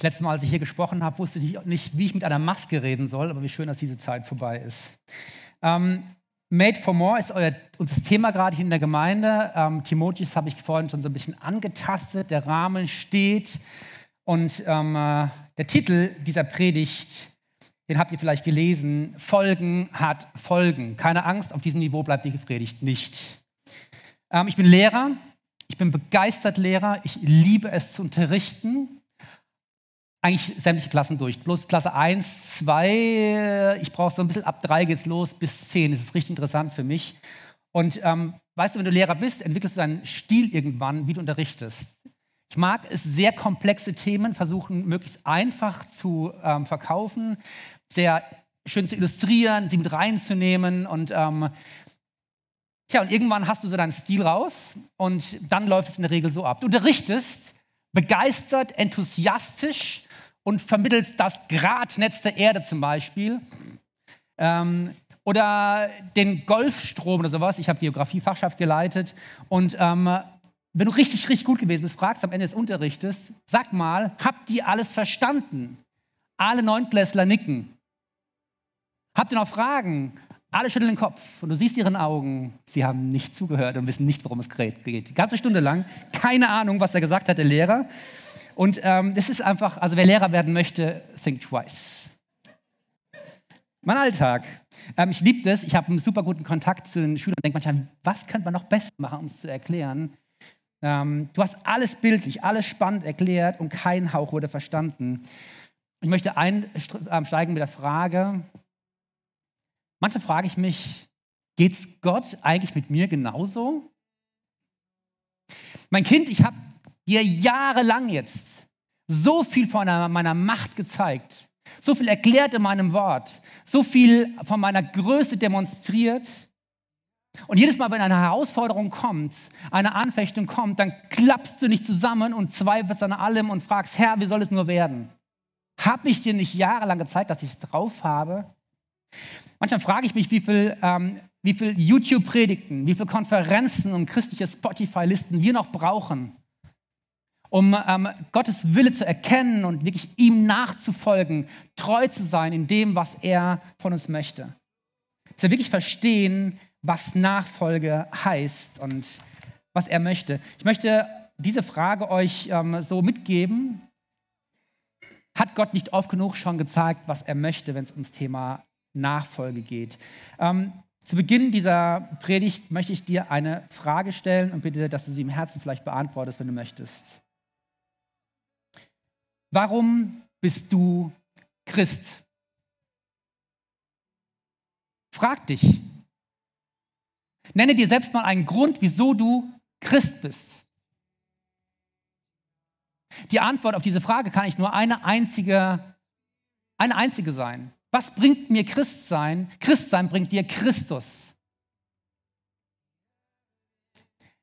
Das letzte Mal, als ich hier gesprochen habe, wusste ich nicht, wie ich mit einer Maske reden soll, aber wie schön, dass diese Zeit vorbei ist. Ähm, Made for More ist euer, unser Thema gerade hier in der Gemeinde. Ähm, Timotheus habe ich vorhin schon so ein bisschen angetastet. Der Rahmen steht. Und ähm, äh, der Titel dieser Predigt, den habt ihr vielleicht gelesen. Folgen hat Folgen. Keine Angst, auf diesem Niveau bleibt die Predigt nicht. Ähm, ich bin Lehrer. Ich bin begeistert Lehrer. Ich liebe es zu unterrichten eigentlich sämtliche Klassen durch. Bloß Klasse 1, 2, ich brauche so ein bisschen ab 3 geht's los, bis 10. Das ist richtig interessant für mich. Und ähm, weißt du, wenn du Lehrer bist, entwickelst du deinen Stil irgendwann, wie du unterrichtest. Ich mag es, sehr komplexe Themen versuchen, möglichst einfach zu ähm, verkaufen, sehr schön zu illustrieren, sie mit reinzunehmen und ähm, Tja, und irgendwann hast du so deinen Stil raus und dann läuft es in der Regel so ab. Du unterrichtest begeistert, enthusiastisch und vermittelst das Gradnetz der Erde zum Beispiel. Ähm, oder den Golfstrom oder sowas. Ich habe Geografiefachschaft geleitet. Und ähm, wenn du richtig, richtig gut gewesen bist, fragst am Ende des Unterrichtes, sag mal, habt ihr alles verstanden? Alle Neuntklässler nicken. Habt ihr noch Fragen? Alle schütteln den Kopf und du siehst ihren Augen, sie haben nicht zugehört und wissen nicht, worum es geht. Die ganze Stunde lang, keine Ahnung, was er gesagt hat, der Lehrer. Und ähm, das ist einfach, also wer Lehrer werden möchte, think twice. Mein Alltag. Ähm, ich liebe das. Ich habe einen super guten Kontakt zu den Schülern und denke manchmal, was könnte man noch besser machen, um es zu erklären? Ähm, du hast alles bildlich, alles spannend erklärt und kein Hauch wurde verstanden. Ich möchte einsteigen mit der Frage, manchmal frage ich mich, geht es Gott eigentlich mit mir genauso? Mein Kind, ich habe dir jahrelang jetzt so viel von meiner Macht gezeigt, so viel erklärt in meinem Wort, so viel von meiner Größe demonstriert. Und jedes Mal, wenn eine Herausforderung kommt, eine Anfechtung kommt, dann klappst du nicht zusammen und zweifelst an allem und fragst, Herr, wie soll es nur werden? Habe ich dir nicht jahrelang gezeigt, dass ich es drauf habe? Manchmal frage ich mich, wie viel, ähm, wie viel YouTube-Predigten, wie viele Konferenzen und christliche Spotify-Listen wir noch brauchen, um ähm, Gottes Wille zu erkennen und wirklich ihm nachzufolgen, treu zu sein in dem, was er von uns möchte. Dass wir wirklich verstehen, was Nachfolge heißt und was er möchte. Ich möchte diese Frage euch ähm, so mitgeben. Hat Gott nicht oft genug schon gezeigt, was er möchte, wenn es ums Thema Nachfolge geht? Ähm, zu Beginn dieser Predigt möchte ich dir eine Frage stellen und bitte, dass du sie im Herzen vielleicht beantwortest, wenn du möchtest. Warum bist du Christ? Frag dich. Nenne dir selbst mal einen Grund, wieso du Christ bist. Die Antwort auf diese Frage kann ich nur eine einzige, eine einzige sein. Was bringt mir Christsein? Christsein bringt dir Christus.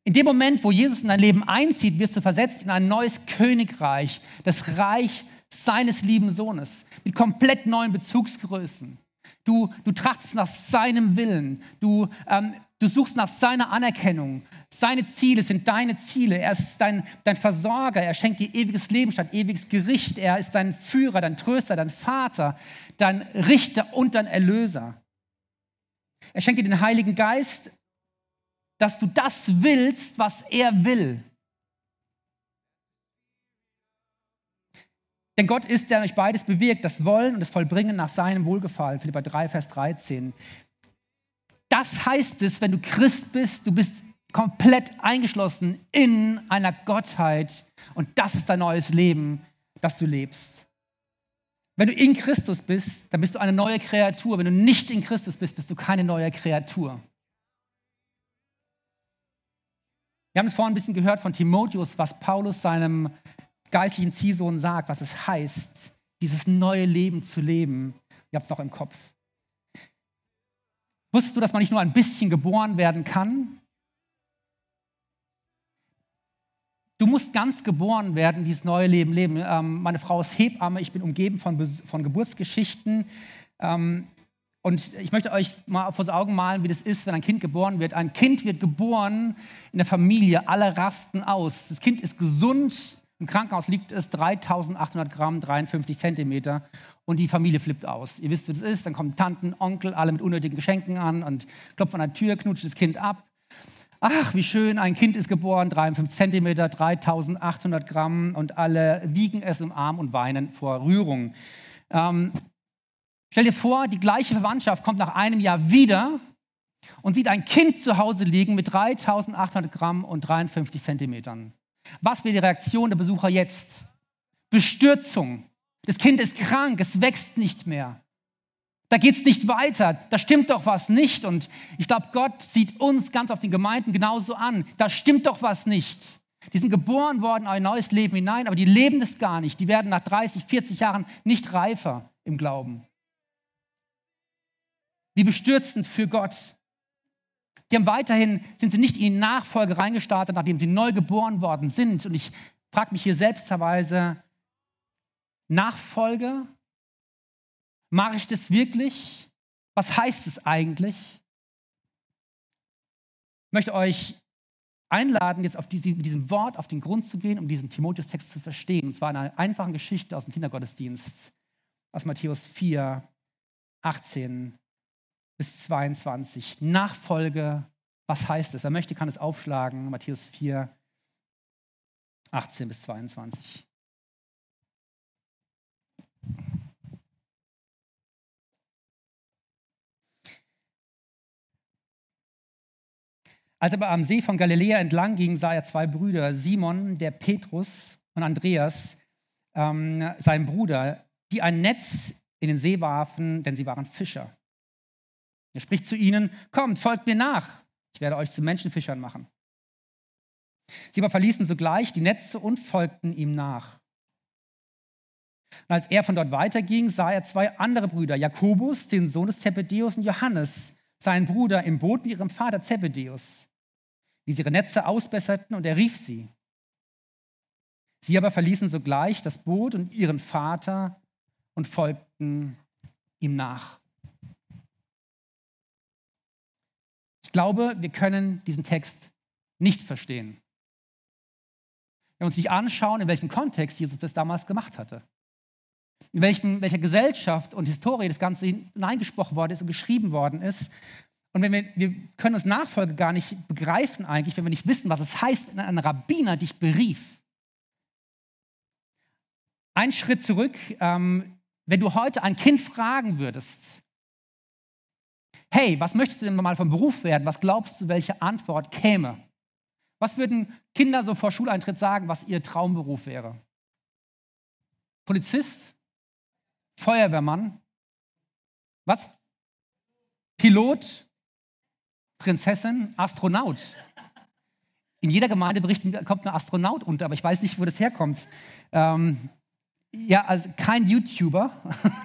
In dem Moment, wo Jesus in dein Leben einzieht, wirst du versetzt in ein neues Königreich, das Reich seines lieben Sohnes, mit komplett neuen Bezugsgrößen. Du, du trachtest nach seinem Willen, du, ähm, du suchst nach seiner Anerkennung. Seine Ziele sind deine Ziele. Er ist dein, dein Versorger, er schenkt dir ewiges Leben statt ewiges Gericht. Er ist dein Führer, dein Tröster, dein Vater, dein Richter und dein Erlöser. Er schenkt dir den Heiligen Geist, dass du das willst, was er will. Denn Gott ist, der euch beides bewirkt, das Wollen und das Vollbringen nach seinem Wohlgefallen. Philippa 3, Vers 13. Das heißt es, wenn du Christ bist, du bist komplett eingeschlossen in einer Gottheit und das ist dein neues Leben, das du lebst. Wenn du in Christus bist, dann bist du eine neue Kreatur. Wenn du nicht in Christus bist, bist du keine neue Kreatur. Wir haben es vorhin ein bisschen gehört von Timotheus, was Paulus seinem geistlichen Ziehsohn sagt, was es heißt, dieses neue Leben zu leben. Ihr habt es noch im Kopf. Wusstest du, dass man nicht nur ein bisschen geboren werden kann? Du musst ganz geboren werden, dieses neue Leben leben. Ähm, meine Frau ist Hebamme, ich bin umgeben von, von Geburtsgeschichten. Ähm, und ich möchte euch mal vor Augen malen, wie das ist, wenn ein Kind geboren wird. Ein Kind wird geboren in der Familie, alle rasten aus. Das Kind ist gesund Im Krankenhaus liegt es 3800 Gramm, 53 Zentimeter und die Familie flippt aus. Ihr wisst, wie das ist. Dann kommen Tanten, Onkel, alle mit unnötigen Geschenken an und klopfen an der Tür, knutscht das Kind ab. Ach, wie schön, ein Kind ist geboren, 53 Zentimeter, 3800 Gramm und alle wiegen es im Arm und weinen vor Rührung. Ähm, stell dir vor, die gleiche Verwandtschaft kommt nach einem Jahr wieder und sieht ein Kind zu Hause liegen mit 3800 Gramm und 53 Zentimetern. Was wäre die Reaktion der Besucher jetzt? Bestürzung. Das Kind ist krank, es wächst nicht mehr. Da geht es nicht weiter, da stimmt doch was nicht. Und ich glaube, Gott sieht uns ganz auf den Gemeinden genauso an. Da stimmt doch was nicht. Die sind geboren worden in ein neues Leben hinein, aber die leben es gar nicht. Die werden nach 30, 40 Jahren nicht reifer im Glauben. Wie bestürzend für Gott. Die haben weiterhin, sind sie nicht in die Nachfolge reingestartet, nachdem sie neu geboren worden sind. Und ich frage mich hier selbsterweise, Nachfolge? Mache ich das wirklich? Was heißt es eigentlich? Ich möchte euch einladen, jetzt auf diese, mit diesem Wort auf den Grund zu gehen, um diesen Timotheus-Text zu verstehen. Und zwar in einer einfachen Geschichte aus dem Kindergottesdienst, aus Matthäus 4, 18 bis 22. Nachfolge, was heißt es? Wer möchte, kann es aufschlagen. Matthäus 4, 18 bis 22. Als er aber am See von Galiläa entlang ging, sah er zwei Brüder, Simon, der Petrus und Andreas, ähm, sein Bruder, die ein Netz in den See warfen, denn sie waren Fischer. Er spricht zu ihnen, kommt, folgt mir nach, ich werde euch zu Menschenfischern machen. Sie aber verließen sogleich die Netze und folgten ihm nach. Und als er von dort weiterging, sah er zwei andere Brüder, Jakobus, den Sohn des Zebedeus, und Johannes, seinen Bruder, im Boot mit ihrem Vater Zebedeus, wie sie ihre Netze ausbesserten, und er rief sie. Sie aber verließen sogleich das Boot und ihren Vater und folgten ihm nach. Glaube, wir können diesen Text nicht verstehen. Wenn wir uns nicht anschauen, in welchem Kontext Jesus das damals gemacht hatte. In welchen, welcher Gesellschaft und Historie das Ganze hineingesprochen worden ist und geschrieben worden ist. Und wenn wir, wir können uns Nachfolge gar nicht begreifen eigentlich, wenn wir nicht wissen, was es heißt, wenn ein Rabbiner dich berief. Ein Schritt zurück, ähm, wenn du heute ein Kind fragen würdest, hey, was möchtest du denn mal vom Beruf werden? Was glaubst du, welche Antwort käme? Was würden Kinder so vor Schuleintritt sagen, was ihr Traumberuf wäre? Polizist? Feuerwehrmann? Was? Pilot? Prinzessin? Astronaut? In jeder Gemeindebericht kommt ein Astronaut unter, aber ich weiß nicht, wo das herkommt. Ähm, ja, also kein YouTuber,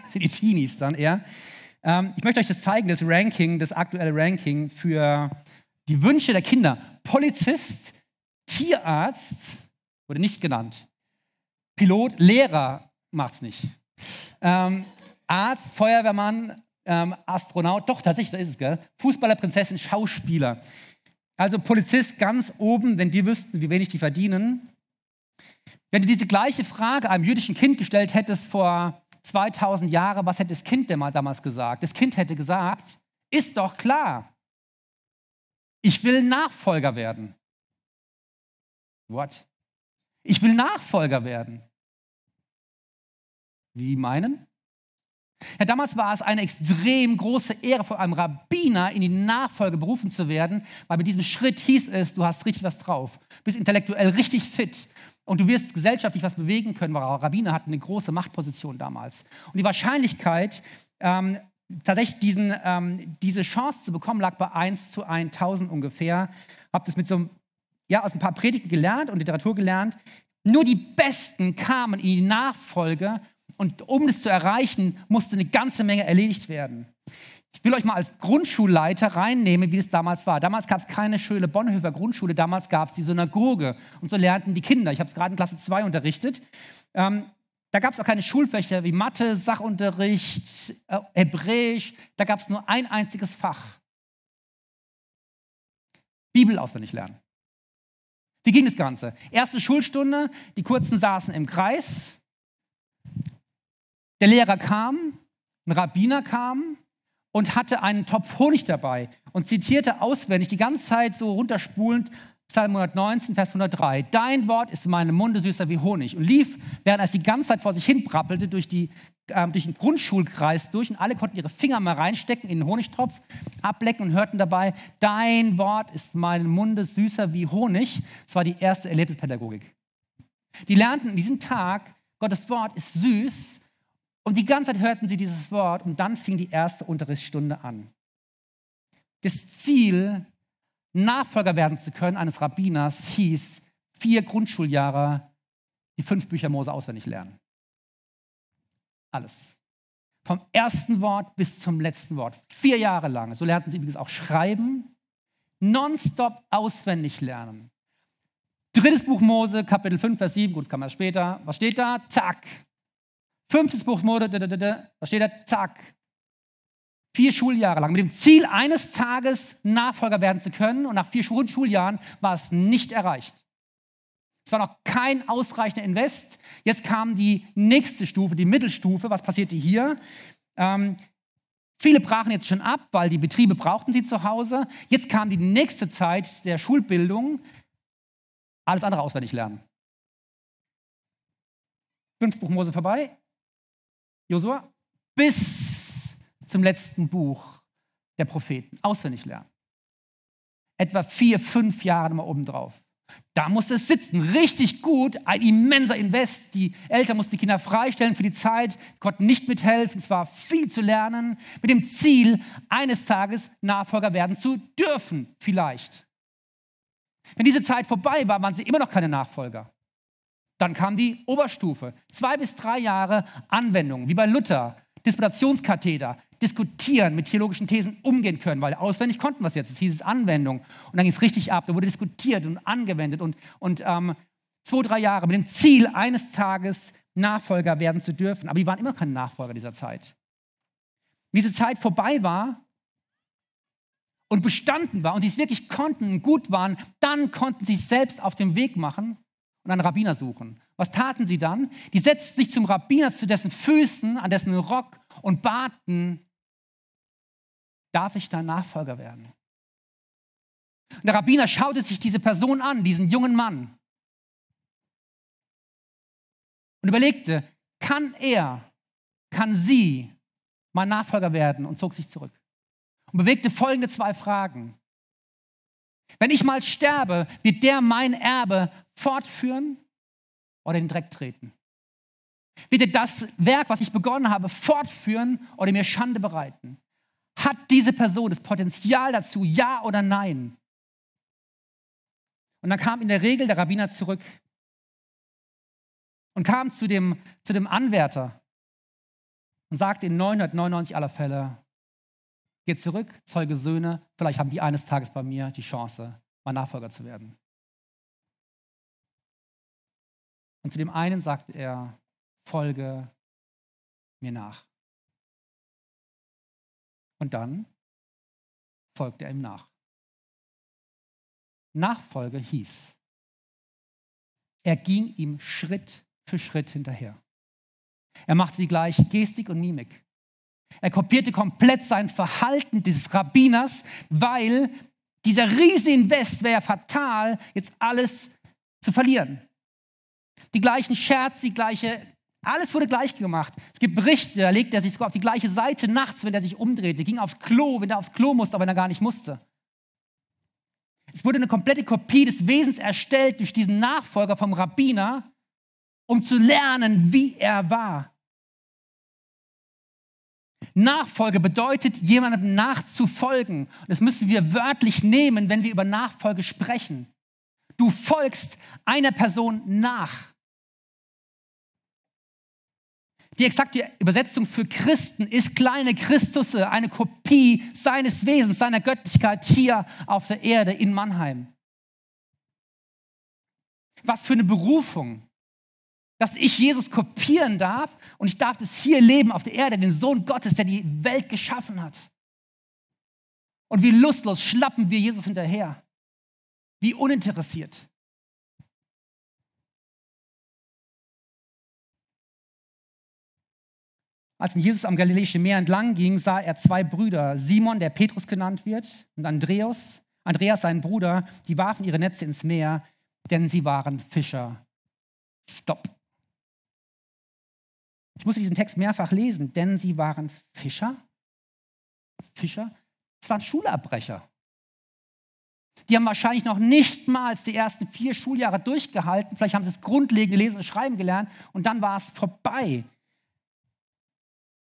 das sind die Teenies dann eher. Ähm, ich möchte euch das zeigen, das Ranking, das aktuelle Ranking für die Wünsche der Kinder. Polizist, Tierarzt, wurde nicht genannt. Pilot, Lehrer macht's nicht. Ähm, Arzt, Feuerwehrmann, ähm, Astronaut, doch tatsächlich, da ist es, gell? Fußballer, Prinzessin, Schauspieler. Also Polizist ganz oben, wenn die wüssten, wie wenig die verdienen. Wenn du diese gleiche Frage einem jüdischen Kind gestellt hättest vor 2000 Jahre, was hätte das Kind denn mal damals gesagt? Das Kind hätte gesagt, ist doch klar, ich will Nachfolger werden. What? Ich will Nachfolger werden. Wie meinen? Ja, damals war es eine extrem große Ehre, von einem Rabbiner in die Nachfolge berufen zu werden, weil mit diesem Schritt hieß es, du hast richtig was drauf, bist intellektuell richtig fit, und du wirst gesellschaftlich was bewegen können, weil Rabbiner hatten eine große Machtposition damals. Und die Wahrscheinlichkeit, ähm, tatsächlich diesen, ähm, diese Chance zu bekommen, lag bei 1 zu 1000 ungefähr. Habe das mit so ja, aus ein paar Predigten gelernt und Literatur gelernt. Nur die Besten kamen in die Nachfolge und um das zu erreichen, musste eine ganze Menge erledigt werden. Ich will euch mal als Grundschulleiter reinnehmen, wie es damals war. Damals gab es keine schöne Bonhoeffer Grundschule, damals gab es die Synagoge. Und so lernten die Kinder. Ich habe es gerade in Klasse 2 unterrichtet. Ähm, da gab es auch keine Schulfächer wie Mathe, Sachunterricht, äh, Hebräisch. Da gab es nur ein einziges Fach. Bibel auswendig lernen. Wie ging das Ganze? Erste Schulstunde, die Kurzen saßen im Kreis. Der Lehrer kam, ein Rabbiner kam und hatte einen Topf Honig dabei und zitierte auswendig die ganze Zeit so runterspulend Psalm 119, Vers 103. Dein Wort ist in meinem Munde süßer wie Honig. Und lief, während er die ganze Zeit vor sich hin brappelte, durch, die, äh, durch den Grundschulkreis durch. Und alle konnten ihre Finger mal reinstecken in den Honigtopf, ablecken und hörten dabei, dein Wort ist in meinem Munde süßer wie Honig. Das war die erste Erlebnispädagogik. Die lernten in diesem Tag, Gottes Wort ist süß. Und die ganze Zeit hörten sie dieses Wort. Und dann fing die erste Unterrichtsstunde an. Das Ziel Nachfolger werden zu können eines Rabbiners hieß, vier Grundschuljahre die fünf Bücher Mose auswendig lernen. Alles. Vom ersten Wort bis zum letzten Wort. Vier Jahre lang. So lernten sie übrigens auch schreiben. Nonstop auswendig lernen. Drittes Buch Mose, Kapitel 5, Vers 7. Gut, das kann man später. Was steht da? Zack. Fünftes Buch Mose, was steht da? Zack. Vier Schuljahre lang, mit dem Ziel, eines Tages Nachfolger werden zu können. Und nach vier Schuljahren war es nicht erreicht. Es war noch kein ausreichender Invest. Jetzt kam die nächste Stufe, die Mittelstufe. Was passierte hier? Ähm, viele brachen jetzt schon ab, weil die Betriebe brauchten sie zu Hause. Jetzt kam die nächste Zeit der Schulbildung. Alles andere auswendig lernen. Fünf Buch Mose vorbei. Josua. Bis zum letzten Buch der Propheten. Auswendig lernen. Etwa vier, fünf Jahre mal obendrauf. Da musste es sitzen, richtig gut, ein immenser Invest. Die Eltern mussten die Kinder freistellen für die Zeit, konnten nicht mithelfen, es war viel zu lernen, mit dem Ziel, eines Tages Nachfolger werden zu dürfen, vielleicht. Wenn diese Zeit vorbei war, waren sie immer noch keine Nachfolger. Dann kam die Oberstufe, zwei bis drei Jahre Anwendung, wie bei Luther, Disputationskatheter, diskutieren, mit theologischen Thesen umgehen können, weil auswendig konnten wir es jetzt. Es hieß es Anwendung. Und dann ging es richtig ab. Da wurde diskutiert und angewendet und, und ähm, zwei, drei Jahre mit dem Ziel, eines Tages Nachfolger werden zu dürfen. Aber die waren immer keine Nachfolger dieser Zeit. Wie diese Zeit vorbei war und bestanden war und sie es wirklich konnten und gut waren, dann konnten sie sich selbst auf den Weg machen und einen Rabbiner suchen. Was taten sie dann? Die setzten sich zum Rabbiner zu dessen Füßen, an dessen Rock und baten, darf ich dein Nachfolger werden? Und der Rabbiner schaute sich diese Person an, diesen jungen Mann, und überlegte, kann er, kann sie mein Nachfolger werden und zog sich zurück und bewegte folgende zwei Fragen. Wenn ich mal sterbe, wird der mein Erbe fortführen oder in den Dreck treten? Wird das Werk, was ich begonnen habe, fortführen oder mir Schande bereiten? Hat diese Person das Potenzial dazu, ja oder nein? Und dann kam in der Regel der Rabbiner zurück und kam zu dem, zu dem Anwärter und sagte in 999 aller Fälle, geht zurück, zeuge Söhne, vielleicht haben die eines Tages bei mir die Chance, mein Nachfolger zu werden. Und zu dem einen sagte er, folge mir nach. Und dann folgte er ihm nach. Nachfolge hieß, er ging ihm Schritt für Schritt hinterher. Er machte die gleiche Gestik und Mimik. Er kopierte komplett sein Verhalten dieses Rabbiners, weil dieser Rieseninvest wäre fatal, jetzt alles zu verlieren. Die gleichen Scherz, die gleiche alles wurde gleich gemacht. Es gibt Berichte, da legt er sich sogar auf die gleiche Seite nachts, wenn er sich umdrehte, ging aufs Klo, wenn er aufs Klo musste, aber wenn er gar nicht musste. Es wurde eine komplette Kopie des Wesens erstellt durch diesen Nachfolger vom Rabbiner, um zu lernen, wie er war. Nachfolge bedeutet, jemandem nachzufolgen. Und das müssen wir wörtlich nehmen, wenn wir über Nachfolge sprechen. Du folgst einer Person nach. Die exakte Übersetzung für Christen ist kleine Christusse, eine Kopie seines Wesens, seiner Göttlichkeit hier auf der Erde in Mannheim. Was für eine Berufung, dass ich Jesus kopieren darf und ich darf es hier leben auf der Erde, den Sohn Gottes, der die Welt geschaffen hat. Und wie lustlos schlappen wir Jesus hinterher, wie uninteressiert. Als Jesus am Galiläischen Meer entlang ging, sah er zwei Brüder, Simon, der Petrus genannt wird, und Andreas, Andreas, sein Bruder, die warfen ihre Netze ins Meer, denn sie waren Fischer. Stopp. Ich musste diesen Text mehrfach lesen, denn sie waren Fischer. Fischer? Es waren Schulabbrecher. Die haben wahrscheinlich noch nicht mal die ersten vier Schuljahre durchgehalten. Vielleicht haben sie das grundlegende Lesen und Schreiben gelernt und dann war es vorbei.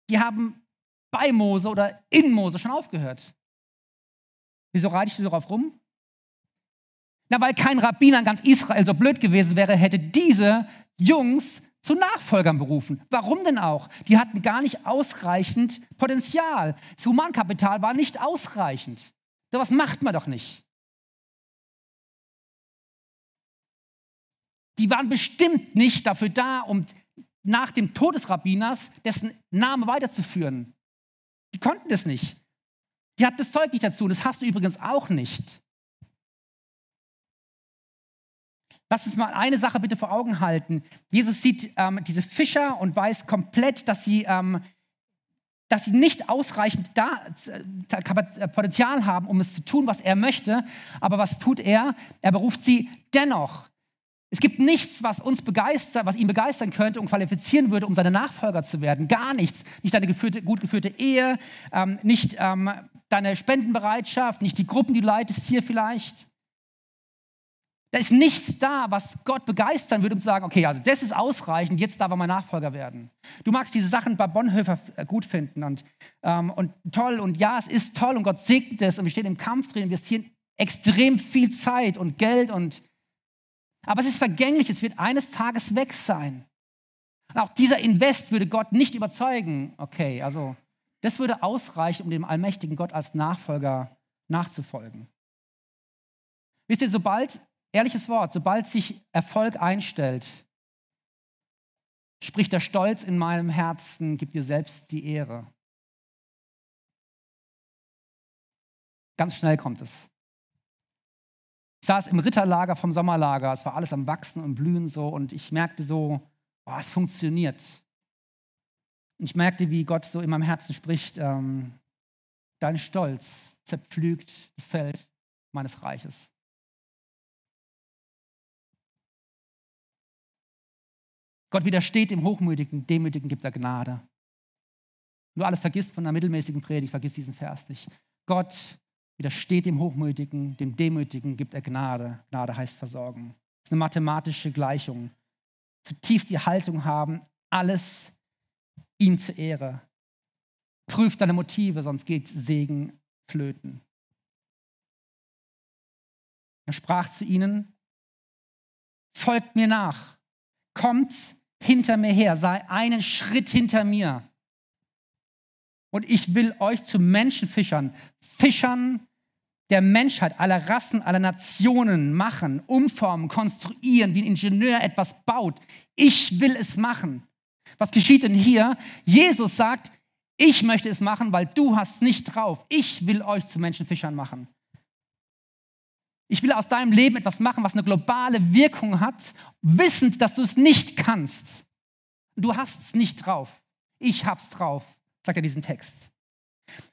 Die haben bei Mose oder in Mose schon aufgehört. Wieso reitest du darauf rum? Na, weil kein Rabbiner in ganz Israel so blöd gewesen wäre, hätte diese Jungs zu Nachfolgern berufen. Warum denn auch? Die hatten gar nicht ausreichend Potenzial. Das Humankapital war nicht ausreichend. So was macht man doch nicht. Die waren bestimmt nicht dafür da, um nach dem Tod des Rabbiners dessen Name weiterzuführen. Die konnten das nicht. Die hatten das Zeug nicht dazu. Das hast du übrigens auch nicht. Lass uns mal eine Sache bitte vor Augen halten. Jesus sieht ähm, diese Fischer und weiß komplett, dass sie, ähm, dass sie nicht ausreichend da, äh, Potenzial haben, um es zu tun, was er möchte. Aber was tut er? Er beruft sie dennoch. Es gibt nichts, was uns begeistert, was ihn begeistern könnte und qualifizieren würde, um seine Nachfolger zu werden. Gar nichts. Nicht deine geführte, gut geführte Ehe, ähm, nicht ähm, deine Spendenbereitschaft, nicht die Gruppen, die du leitest hier vielleicht. Da ist nichts da, was Gott begeistern würde, um zu sagen, okay, also das ist ausreichend, jetzt darf er mein Nachfolger werden. Du magst diese Sachen bei Bonhoeffer äh, gut finden und, ähm, und toll und ja, es ist toll und Gott segnet es und wir stehen im Kampf drin, investieren extrem viel Zeit und Geld und aber es ist vergänglich, es wird eines Tages weg sein. Und auch dieser Invest würde Gott nicht überzeugen. Okay, also das würde ausreichen, um dem allmächtigen Gott als Nachfolger nachzufolgen. Wisst ihr, sobald, ehrliches Wort, sobald sich Erfolg einstellt, spricht der Stolz in meinem Herzen, gibt dir selbst die Ehre. Ganz schnell kommt es. Ich saß im Ritterlager vom Sommerlager, es war alles am Wachsen und Blühen so und ich merkte so, boah, es funktioniert. Ich merkte, wie Gott so in meinem Herzen spricht, ähm, dein Stolz zerpflügt das Feld meines Reiches. Gott widersteht dem Hochmütigen, Demütigen gibt er Gnade. Du alles vergisst von einer mittelmäßigen Predigt, vergiss diesen Vers nicht. Gott Widersteht dem Hochmütigen, dem Demütigen gibt er Gnade. Gnade heißt Versorgen. Das ist eine mathematische Gleichung. Zutiefst die Haltung haben, alles ihm zur Ehre. Prüft deine Motive, sonst geht Segen flöten. Er sprach zu ihnen, folgt mir nach, kommt hinter mir her, sei einen Schritt hinter mir. Und ich will euch zu Menschenfischern, Fischern der Menschheit, aller Rassen, aller Nationen machen, umformen, konstruieren, wie ein Ingenieur etwas baut. Ich will es machen. Was geschieht denn hier? Jesus sagt, ich möchte es machen, weil du hast nicht drauf. Ich will euch zu Menschenfischern machen. Ich will aus deinem Leben etwas machen, was eine globale Wirkung hat, wissend, dass du es nicht kannst. Du hast es nicht drauf. Ich hab's drauf sagt er diesen Text.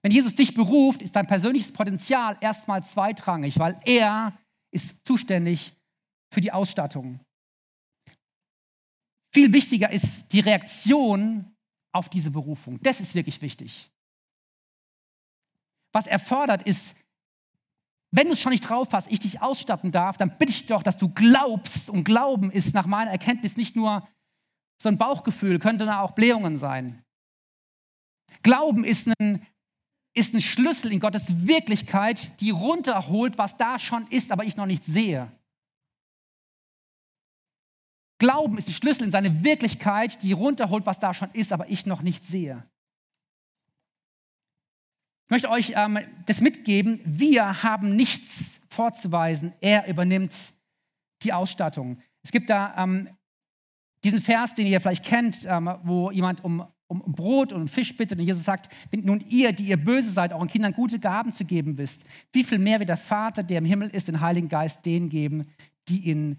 Wenn Jesus dich beruft, ist dein persönliches Potenzial erstmal zweitrangig, weil er ist zuständig für die Ausstattung. Viel wichtiger ist die Reaktion auf diese Berufung. Das ist wirklich wichtig. Was er fordert, ist, wenn du es schon nicht drauf hast, ich dich ausstatten darf, dann bitte ich doch, dass du glaubst. Und Glauben ist nach meiner Erkenntnis nicht nur so ein Bauchgefühl, könnte da auch Blähungen sein. Glauben ist ein, ist ein Schlüssel in Gottes Wirklichkeit, die runterholt, was da schon ist, aber ich noch nicht sehe. Glauben ist ein Schlüssel in seine Wirklichkeit, die runterholt, was da schon ist, aber ich noch nicht sehe. Ich möchte euch ähm, das mitgeben. Wir haben nichts vorzuweisen. Er übernimmt die Ausstattung. Es gibt da ähm, diesen Vers, den ihr vielleicht kennt, ähm, wo jemand um um Brot und um Fisch bittet. Und Jesus sagt, wenn nun ihr, die ihr böse seid, euren Kindern gute Gaben zu geben wisst, wie viel mehr wird der Vater, der im Himmel ist, den Heiligen Geist denen geben, die ihn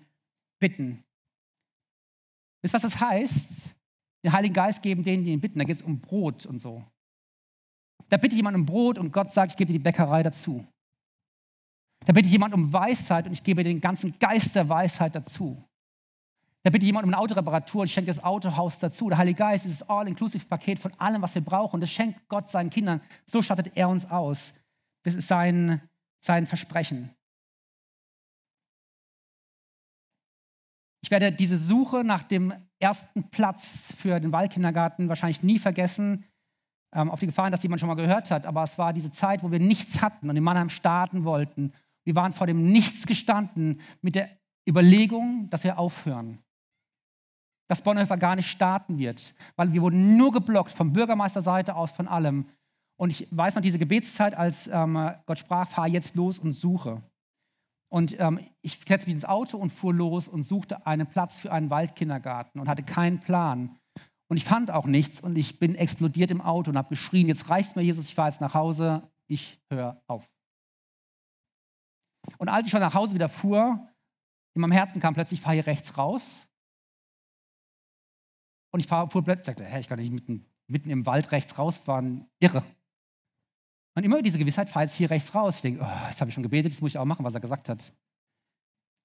bitten. Wisst ihr, was das heißt? den Heiligen Geist geben denen, die ihn bitten. Da geht es um Brot und so. Da bittet jemand um Brot und Gott sagt, ich gebe dir die Bäckerei dazu. Da bittet jemand um Weisheit und ich gebe den ganzen Geist der Weisheit dazu. Da bittet jemand um eine Autoreparatur und ich schenke das Autohaus dazu. Der Heilige Geist ist das All-Inclusive-Paket von allem, was wir brauchen. Das schenkt Gott seinen Kindern. So stattet er uns aus. Das ist sein, sein Versprechen. Ich werde diese Suche nach dem ersten Platz für den Waldkindergarten wahrscheinlich nie vergessen, ähm, auf die Gefahr, dass jemand schon mal gehört hat. Aber es war diese Zeit, wo wir nichts hatten und in Mannheim starten wollten. Wir waren vor dem Nichts gestanden mit der Überlegung, dass wir aufhören. Dass Bonhoeffer gar nicht starten wird, weil wir wurden nur geblockt vom Bürgermeisterseite aus, von allem. Und ich weiß noch diese Gebetszeit, als ähm, Gott sprach, fahr jetzt los und suche. Und ähm, ich setzte mich ins Auto und fuhr los und suchte einen Platz für einen Waldkindergarten und hatte keinen Plan. Und ich fand auch nichts und ich bin explodiert im Auto und habe geschrien, jetzt reicht's mir, Jesus, ich fahre jetzt nach Hause, ich höre auf. Und als ich schon nach Hause wieder fuhr, in meinem Herzen kam plötzlich, ich fahre hier rechts raus. Und ich fahr, fuhr plötzlich, sagte, hä, ich kann nicht mitten, mitten im Wald rechts rausfahren, irre. Und immer diese Gewissheit, fahr jetzt hier rechts raus. Ich denke, oh, das habe ich schon gebetet, das muss ich auch machen, was er gesagt hat.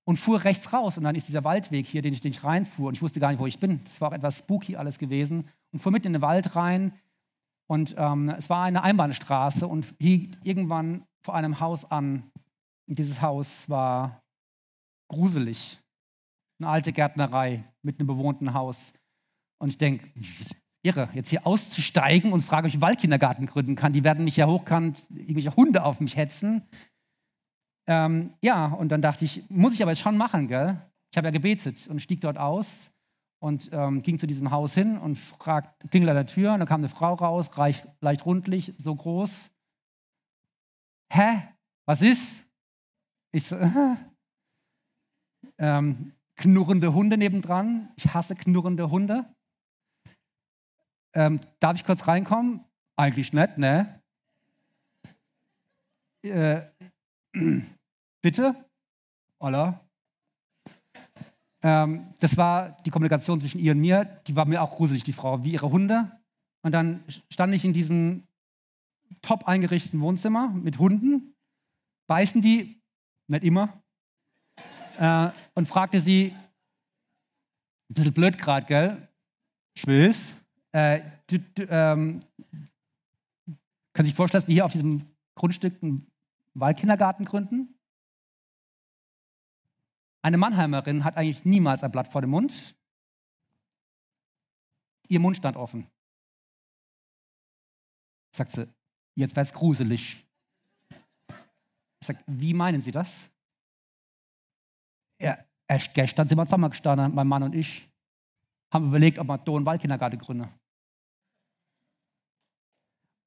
Und fuhr rechts raus und dann ist dieser Waldweg hier, den ich, den ich reinfuhr und ich wusste gar nicht, wo ich bin. Das war auch etwas spooky alles gewesen. Und fuhr mitten in den Wald rein und ähm, es war eine Einbahnstraße und hielt irgendwann vor einem Haus an. Und dieses Haus war gruselig. Eine alte Gärtnerei mit einem bewohnten Haus. Und ich denke, irre, jetzt hier auszusteigen und frage, ob ich Waldkindergarten gründen kann. Die werden mich ja hochkant, irgendwelche Hunde auf mich hetzen. Ähm, ja, und dann dachte ich, muss ich aber jetzt schon machen, gell? Ich habe ja gebetet und stieg dort aus und ähm, ging zu diesem Haus hin und fragt, klingelt an der Tür und dann kam eine Frau raus, reich, leicht rundlich, so groß. Hä? Was ist? Ich so, äh, ähm, knurrende Hunde nebendran. Ich hasse knurrende Hunde. Ähm, darf ich kurz reinkommen? Eigentlich nicht, ne? Äh, bitte? Olla? Ähm, das war die Kommunikation zwischen ihr und mir. Die war mir auch gruselig, die Frau, wie ihre Hunde. Und dann stand ich in diesem top eingerichteten Wohnzimmer mit Hunden. Beißen die? Nicht immer. Äh, und fragte sie, ein bisschen blöd gerade, gell? Ich will's. Äh, du, du, ähm, können Sie sich vorstellen, dass wir hier auf diesem Grundstück einen Wahlkindergarten gründen? Eine Mannheimerin hat eigentlich niemals ein Blatt vor dem Mund. Ihr Mund stand offen. Sagt sie, jetzt wird's gruselig. Ich sage, wie meinen Sie das? Ja, gestern sind wir zusammengestanden, mein Mann und ich haben überlegt, ob man da einen Waldkindergarten gründen.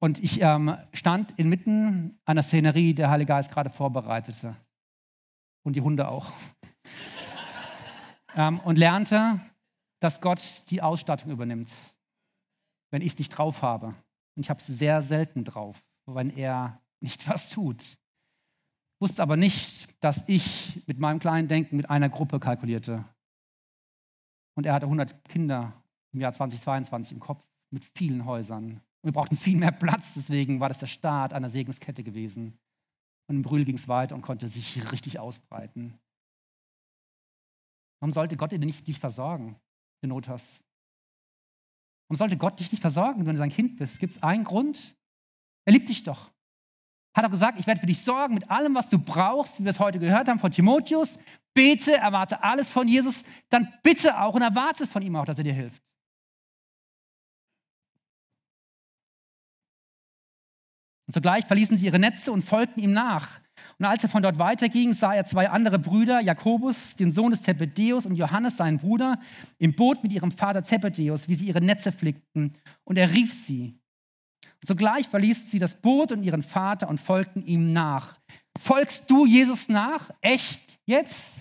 Und ich ähm, stand inmitten einer Szenerie, der Heilige Geist gerade vorbereitete. Und die Hunde auch. ähm, und lernte, dass Gott die Ausstattung übernimmt, wenn ich es nicht drauf habe. Und ich habe es sehr selten drauf, wenn er nicht was tut. Wusste aber nicht, dass ich mit meinem kleinen Denken mit einer Gruppe kalkulierte, und er hatte 100 Kinder im Jahr 2022 im Kopf mit vielen Häusern. Und wir brauchten viel mehr Platz, deswegen war das der Start einer Segenskette gewesen. Und im Brühl ging es weiter und konnte sich richtig ausbreiten. Warum sollte Gott dich nicht, nicht versorgen, wenn du Not hast? Warum sollte Gott dich nicht versorgen, wenn du sein Kind bist? Gibt es einen Grund? Er liebt dich doch. Hat er gesagt, ich werde für dich sorgen mit allem, was du brauchst, wie wir es heute gehört haben von Timotheus bete, erwarte alles von Jesus, dann bitte auch und erwarte von ihm auch, dass er dir hilft. Und sogleich verließen sie ihre Netze und folgten ihm nach. Und als er von dort weiterging, sah er zwei andere Brüder, Jakobus, den Sohn des Zebedeus, und Johannes, seinen Bruder, im Boot mit ihrem Vater Zebedeus, wie sie ihre Netze flickten. Und er rief sie. Sogleich verließen sie das Boot und ihren Vater und folgten ihm nach. Folgst du Jesus nach? Echt? Jetzt?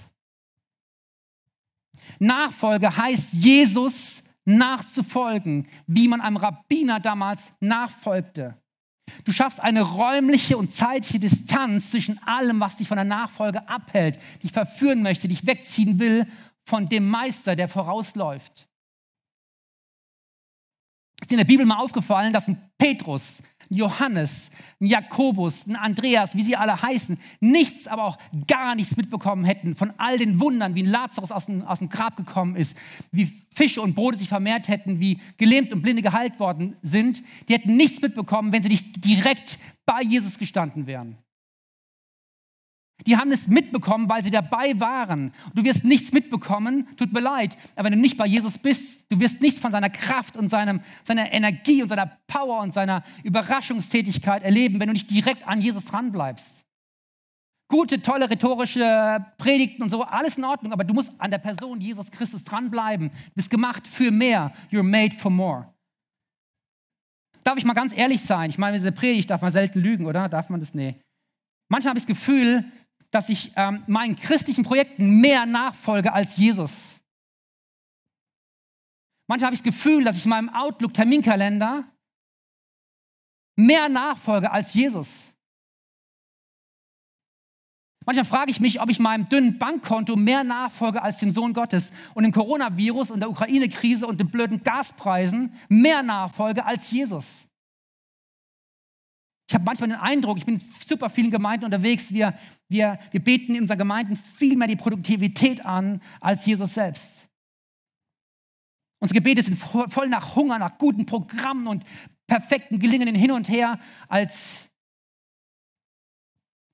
Nachfolge heißt, Jesus nachzufolgen, wie man einem Rabbiner damals nachfolgte. Du schaffst eine räumliche und zeitliche Distanz zwischen allem, was dich von der Nachfolge abhält, dich verführen möchte, dich wegziehen will von dem Meister, der vorausläuft. Ist in der Bibel mal aufgefallen, dass ein Petrus, ein Johannes, ein Jakobus, ein Andreas, wie sie alle heißen, nichts, aber auch gar nichts mitbekommen hätten von all den Wundern, wie ein Lazarus aus dem, aus dem Grab gekommen ist, wie Fische und Brote sich vermehrt hätten, wie gelähmt und Blinde geheilt worden sind. Die hätten nichts mitbekommen, wenn sie nicht direkt bei Jesus gestanden wären. Die haben es mitbekommen, weil sie dabei waren. Du wirst nichts mitbekommen, tut mir leid, aber wenn du nicht bei Jesus bist, du wirst nichts von seiner Kraft und seinem, seiner Energie und seiner Power und seiner Überraschungstätigkeit erleben, wenn du nicht direkt an Jesus dranbleibst. Gute, tolle rhetorische Predigten und so, alles in Ordnung, aber du musst an der Person Jesus Christus dranbleiben. Du bist gemacht für mehr. You're made for more. Darf ich mal ganz ehrlich sein? Ich meine, diese Predigt darf man selten lügen, oder? Darf man das? Nee. Manchmal habe ich das Gefühl, dass ich ähm, meinen christlichen Projekten mehr nachfolge als Jesus. Manchmal habe ich das Gefühl, dass ich meinem Outlook-Terminkalender mehr nachfolge als Jesus. Manchmal frage ich mich, ob ich meinem dünnen Bankkonto mehr nachfolge als dem Sohn Gottes und im Coronavirus und der Ukraine-Krise und den blöden Gaspreisen mehr nachfolge als Jesus. Ich habe manchmal den Eindruck, ich bin in super vielen Gemeinden unterwegs, wir, wir, wir beten in unseren Gemeinden viel mehr die Produktivität an als Jesus selbst. Unsere Gebete sind voll nach Hunger, nach guten Programmen und perfekten Gelingenden hin und her, als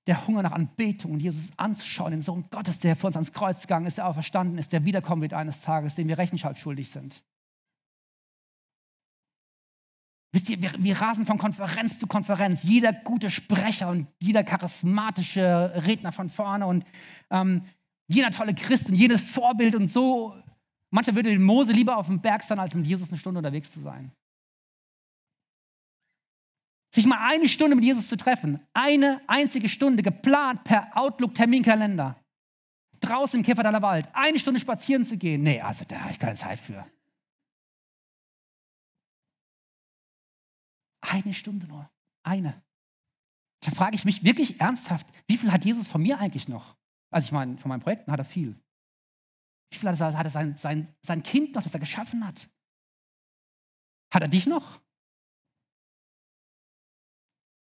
der Hunger nach Anbetung und Jesus anzuschauen, den Sohn Gottes, der vor uns ans Kreuz gegangen ist, der auferstanden ist, der wiederkommen wird eines Tages, dem wir Rechenschaft schuldig sind. Wisst ihr, wir, wir, rasen von Konferenz zu Konferenz. Jeder gute Sprecher und jeder charismatische Redner von vorne und ähm, jeder tolle Christ und jedes Vorbild und so. Mancher würde den Mose lieber auf dem Berg sein, als mit Jesus eine Stunde unterwegs zu sein. Sich mal eine Stunde mit Jesus zu treffen, eine einzige Stunde geplant per Outlook-Terminkalender, draußen im Käferdaler Wald, eine Stunde spazieren zu gehen. Nee, also da habe ich keine Zeit für. Eine Stunde nur. Eine. Da frage ich mich wirklich ernsthaft, wie viel hat Jesus von mir eigentlich noch? Also ich meine, von meinen Projekten hat er viel. Wie viel hat er, hat er sein, sein, sein Kind noch, das er geschaffen hat? Hat er dich noch?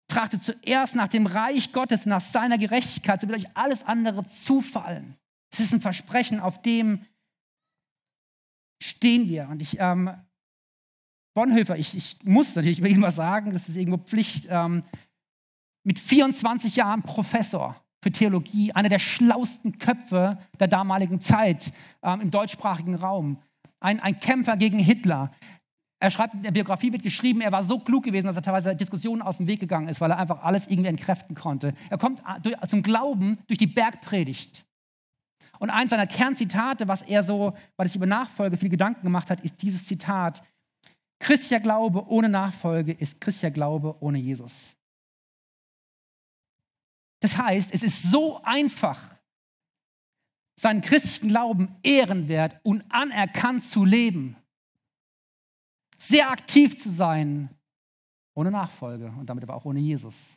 Trachtet zuerst nach dem Reich Gottes, nach seiner Gerechtigkeit, so wird euch alles andere zufallen. Es ist ein Versprechen, auf dem stehen wir. Und ich ähm, Bonhoeffer, ich, ich muss natürlich über ihn was sagen, das ist irgendwo Pflicht, ähm, mit 24 Jahren Professor für Theologie, einer der schlausten Köpfe der damaligen Zeit ähm, im deutschsprachigen Raum, ein, ein Kämpfer gegen Hitler. Er schreibt, in der Biografie wird geschrieben, er war so klug gewesen, dass er teilweise Diskussionen aus dem Weg gegangen ist, weil er einfach alles irgendwie entkräften konnte. Er kommt äh, zum Glauben durch die Bergpredigt. Und eins seiner Kernzitate, was er so, weil sich über Nachfolge viel Gedanken gemacht hat, ist dieses Zitat: Christlicher Glaube ohne Nachfolge ist christlicher Glaube ohne Jesus. Das heißt, es ist so einfach, seinen christlichen Glauben ehrenwert und anerkannt zu leben, sehr aktiv zu sein, ohne Nachfolge und damit aber auch ohne Jesus.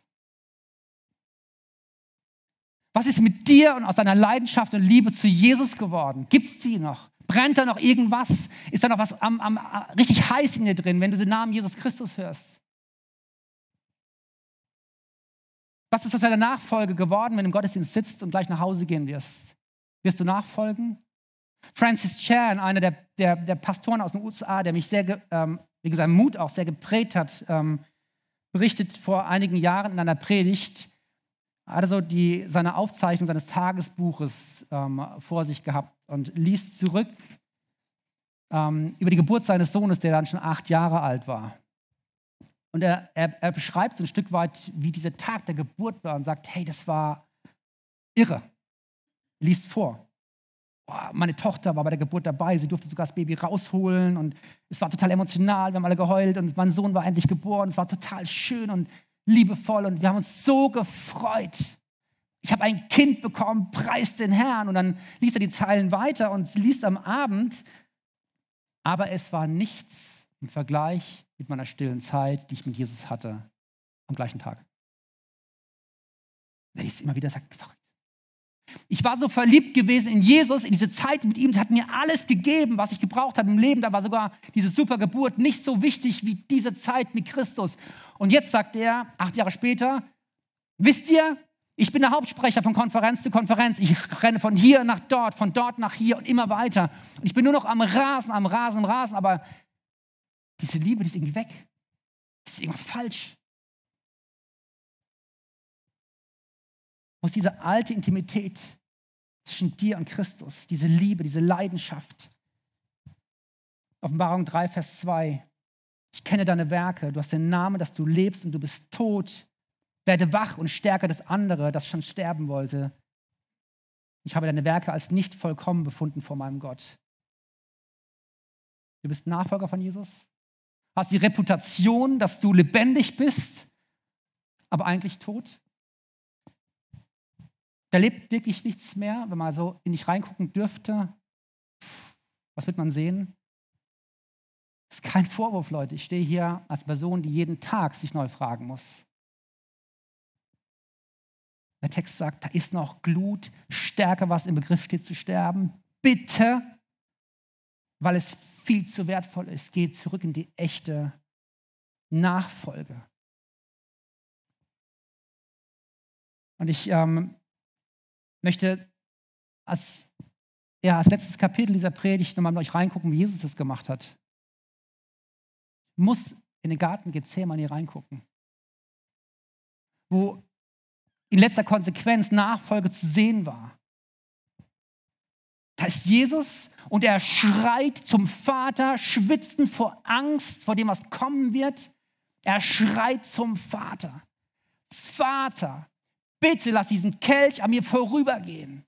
Was ist mit dir und aus deiner Leidenschaft und Liebe zu Jesus geworden? Gibt es sie noch? Brennt da noch irgendwas? Ist da noch was am, am, richtig heiß in dir drin, wenn du den Namen Jesus Christus hörst? Was ist aus deiner Nachfolge geworden, wenn du im Gottesdienst sitzt und gleich nach Hause gehen wirst? Wirst du nachfolgen? Francis Chan, einer der, der, der Pastoren aus den USA, der mich sehr, ähm, wegen seinem Mut auch sehr geprägt hat, ähm, berichtet vor einigen Jahren in einer Predigt, hat er so die, seine Aufzeichnung seines Tagesbuches ähm, vor sich gehabt und liest zurück ähm, über die Geburt seines Sohnes, der dann schon acht Jahre alt war. Und er, er, er beschreibt so ein Stück weit, wie dieser Tag der Geburt war und sagt, hey, das war irre. Liest vor. Boah, meine Tochter war bei der Geburt dabei, sie durfte sogar das Baby rausholen und es war total emotional, wir haben alle geheult und mein Sohn war endlich geboren, es war total schön und liebevoll und wir haben uns so gefreut. Ich habe ein Kind bekommen, preist den Herrn. Und dann liest er die Zeilen weiter und liest am Abend, aber es war nichts im Vergleich mit meiner stillen Zeit, die ich mit Jesus hatte, am gleichen Tag. Er liest immer wieder, sagt, verrückt. Ich war so verliebt gewesen in Jesus, in diese Zeit mit ihm, es hat mir alles gegeben, was ich gebraucht habe im Leben. Da war sogar diese super Geburt nicht so wichtig wie diese Zeit mit Christus. Und jetzt sagt er, acht Jahre später, wisst ihr, ich bin der Hauptsprecher von Konferenz zu Konferenz. Ich renne von hier nach dort, von dort nach hier und immer weiter. Und ich bin nur noch am Rasen, am Rasen, am Rasen. Aber diese Liebe, die ist irgendwie weg. Es ist irgendwas falsch. Ist diese alte Intimität zwischen dir und Christus, diese Liebe, diese Leidenschaft? Offenbarung 3, Vers 2. Ich kenne deine Werke, du hast den Namen, dass du lebst und du bist tot. Werde wach und stärke das andere, das schon sterben wollte. Ich habe deine Werke als nicht vollkommen befunden vor meinem Gott. Du bist Nachfolger von Jesus, hast die Reputation, dass du lebendig bist, aber eigentlich tot. Da lebt wirklich nichts mehr, wenn man so in dich reingucken dürfte. Was wird man sehen? Ist kein Vorwurf, Leute. Ich stehe hier als Person, die jeden Tag sich neu fragen muss. Der Text sagt, da ist noch Glut, Stärke, was im Begriff steht zu sterben. Bitte, weil es viel zu wertvoll ist, geht zurück in die echte Nachfolge. Und ich ähm, möchte als, ja, als letztes Kapitel dieser Predigt nochmal mit euch reingucken, wie Jesus das gemacht hat. Muss in den Garten Gethsemane reingucken, wo in letzter Konsequenz Nachfolge zu sehen war. Da ist Jesus und er schreit zum Vater, schwitzend vor Angst, vor dem, was kommen wird. Er schreit zum Vater. Vater, bitte lass diesen Kelch an mir vorübergehen.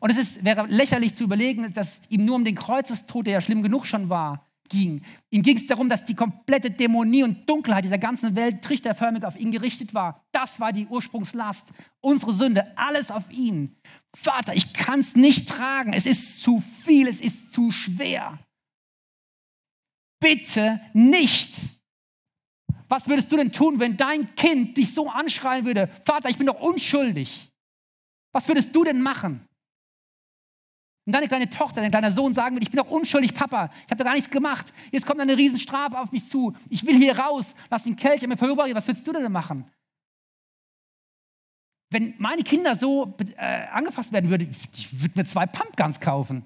Und es ist, wäre lächerlich zu überlegen, dass ihm nur um den Kreuzestod, der ja schlimm genug schon war, ging. Ihm ging es darum, dass die komplette Dämonie und Dunkelheit dieser ganzen Welt trichterförmig auf ihn gerichtet war. Das war die Ursprungslast, unsere Sünde, alles auf ihn. Vater, ich kann es nicht tragen, es ist zu viel, es ist zu schwer. Bitte nicht. Was würdest du denn tun, wenn dein Kind dich so anschreien würde, Vater, ich bin doch unschuldig? Was würdest du denn machen? Und deine kleine Tochter, dein kleiner Sohn sagen würde, ich bin doch unschuldig, Papa, ich habe doch gar nichts gemacht. Jetzt kommt eine Riesenstrafe auf mich zu. Ich will hier raus, lass den Kelch an mir vorübergehen. Was würdest du denn machen? Wenn meine Kinder so äh, angefasst werden würden, ich würde mir zwei Pumpguns kaufen.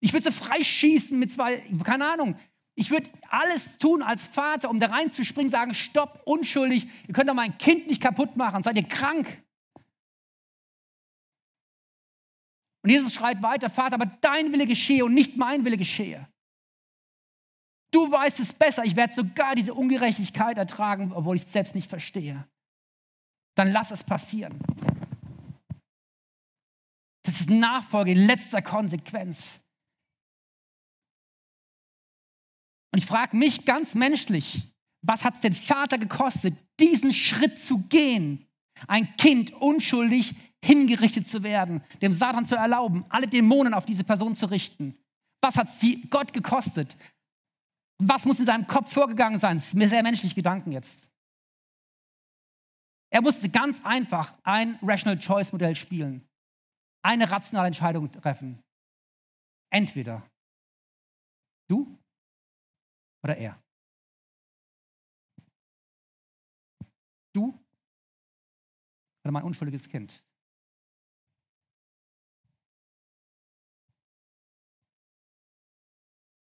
Ich würde sie freischießen mit zwei, keine Ahnung. Ich würde alles tun als Vater, um da reinzuspringen, sagen, stopp, unschuldig, ihr könnt doch mein Kind nicht kaputt machen, seid ihr krank? Und Jesus schreit weiter, Vater, aber dein Wille geschehe und nicht mein Wille geschehe. Du weißt es besser, ich werde sogar diese Ungerechtigkeit ertragen, obwohl ich es selbst nicht verstehe. Dann lass es passieren. Das ist Nachfolge in letzter Konsequenz. Und ich frage mich ganz menschlich, was hat es den Vater gekostet, diesen Schritt zu gehen, ein Kind unschuldig hingerichtet zu werden, dem Satan zu erlauben, alle Dämonen auf diese Person zu richten? Was hat sie Gott gekostet? Was muss in seinem Kopf vorgegangen sein? Das ist mir sehr menschlich Gedanken jetzt. Er musste ganz einfach ein Rational Choice Modell spielen, eine rationale Entscheidung treffen. Entweder du oder er? Du oder mein unschuldiges Kind?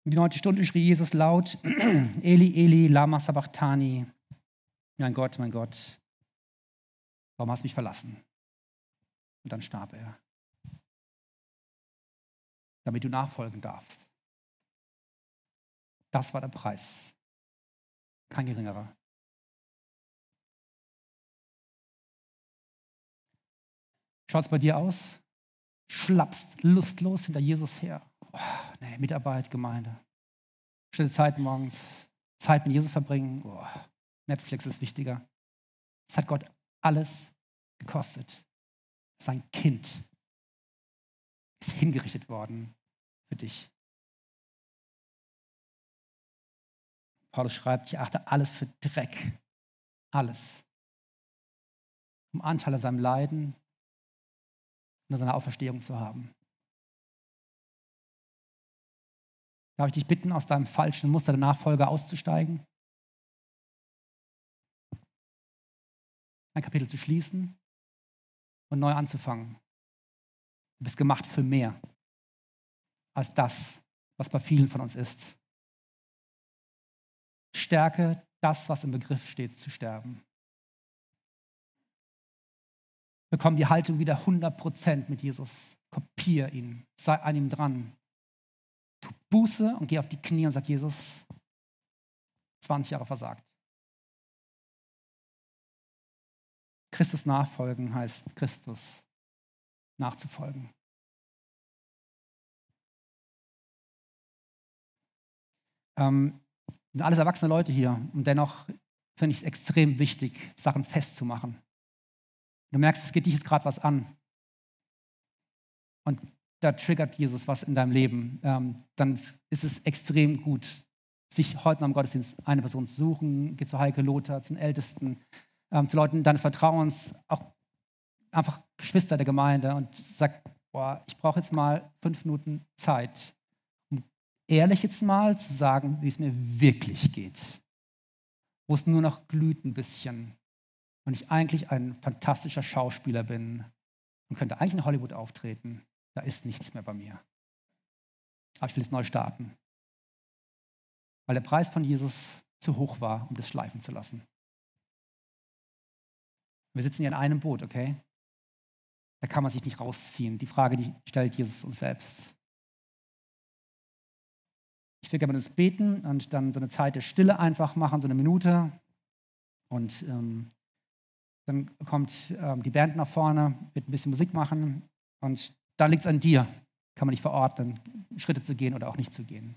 In die neunte Stunde schrie Jesus laut, Eli, Eli, lama sabachthani. Mein Gott, mein Gott, warum hast du mich verlassen? Und dann starb er, damit du nachfolgen darfst. Das war der Preis. Kein geringerer. Schaut es bei dir aus? Schlappst lustlos hinter Jesus her. Oh, nee, Mitarbeit, Gemeinde. Stille Zeit morgens, Zeit mit Jesus verbringen. Oh, Netflix ist wichtiger. Es hat Gott alles gekostet. Sein Kind ist hingerichtet worden für dich. Paulus schreibt, ich achte alles für Dreck. Alles. Um Anteil an seinem Leiden, und seine Auferstehung zu haben. Darf ich dich bitten, aus deinem falschen Muster der Nachfolge auszusteigen? Ein Kapitel zu schließen und neu anzufangen. Du bist gemacht für mehr als das, was bei vielen von uns ist. Stärke das, was im Begriff steht, zu sterben. Bekomm die Haltung wieder 100% mit Jesus. Kopier ihn. Sei an ihm dran. Tu Buße und geh auf die Knie und sag, Jesus, 20 Jahre versagt. Christus nachfolgen heißt Christus nachzufolgen. Ähm, sind alles erwachsene Leute hier und dennoch finde ich es extrem wichtig, Sachen festzumachen. Du merkst, es geht dich jetzt gerade was an. Und da triggert Jesus was in deinem Leben. Ähm, dann ist es extrem gut, sich heute am Gottesdienst eine Person zu suchen. Geh zu Heike Lothar, zu den Ältesten, ähm, zu Leuten deines Vertrauens, auch einfach Geschwister der Gemeinde und sag, boah, ich brauche jetzt mal fünf Minuten Zeit, um ehrlich jetzt mal zu sagen, wie es mir wirklich geht. Wo es nur noch glüht ein bisschen und ich eigentlich ein fantastischer Schauspieler bin und könnte eigentlich in Hollywood auftreten, da ist nichts mehr bei mir. Aber ich will jetzt neu starten. Weil der Preis von Jesus zu hoch war, um das schleifen zu lassen. Wir sitzen hier in einem Boot, okay? Da kann man sich nicht rausziehen. Die Frage, die stellt Jesus uns selbst. Ich will gerne mit uns beten und dann so eine Zeit der Stille einfach machen, so eine Minute. Und ähm, dann kommt ähm, die Band nach vorne, wird ein bisschen Musik machen und da liegt es an dir. Kann man nicht verordnen, Schritte zu gehen oder auch nicht zu gehen.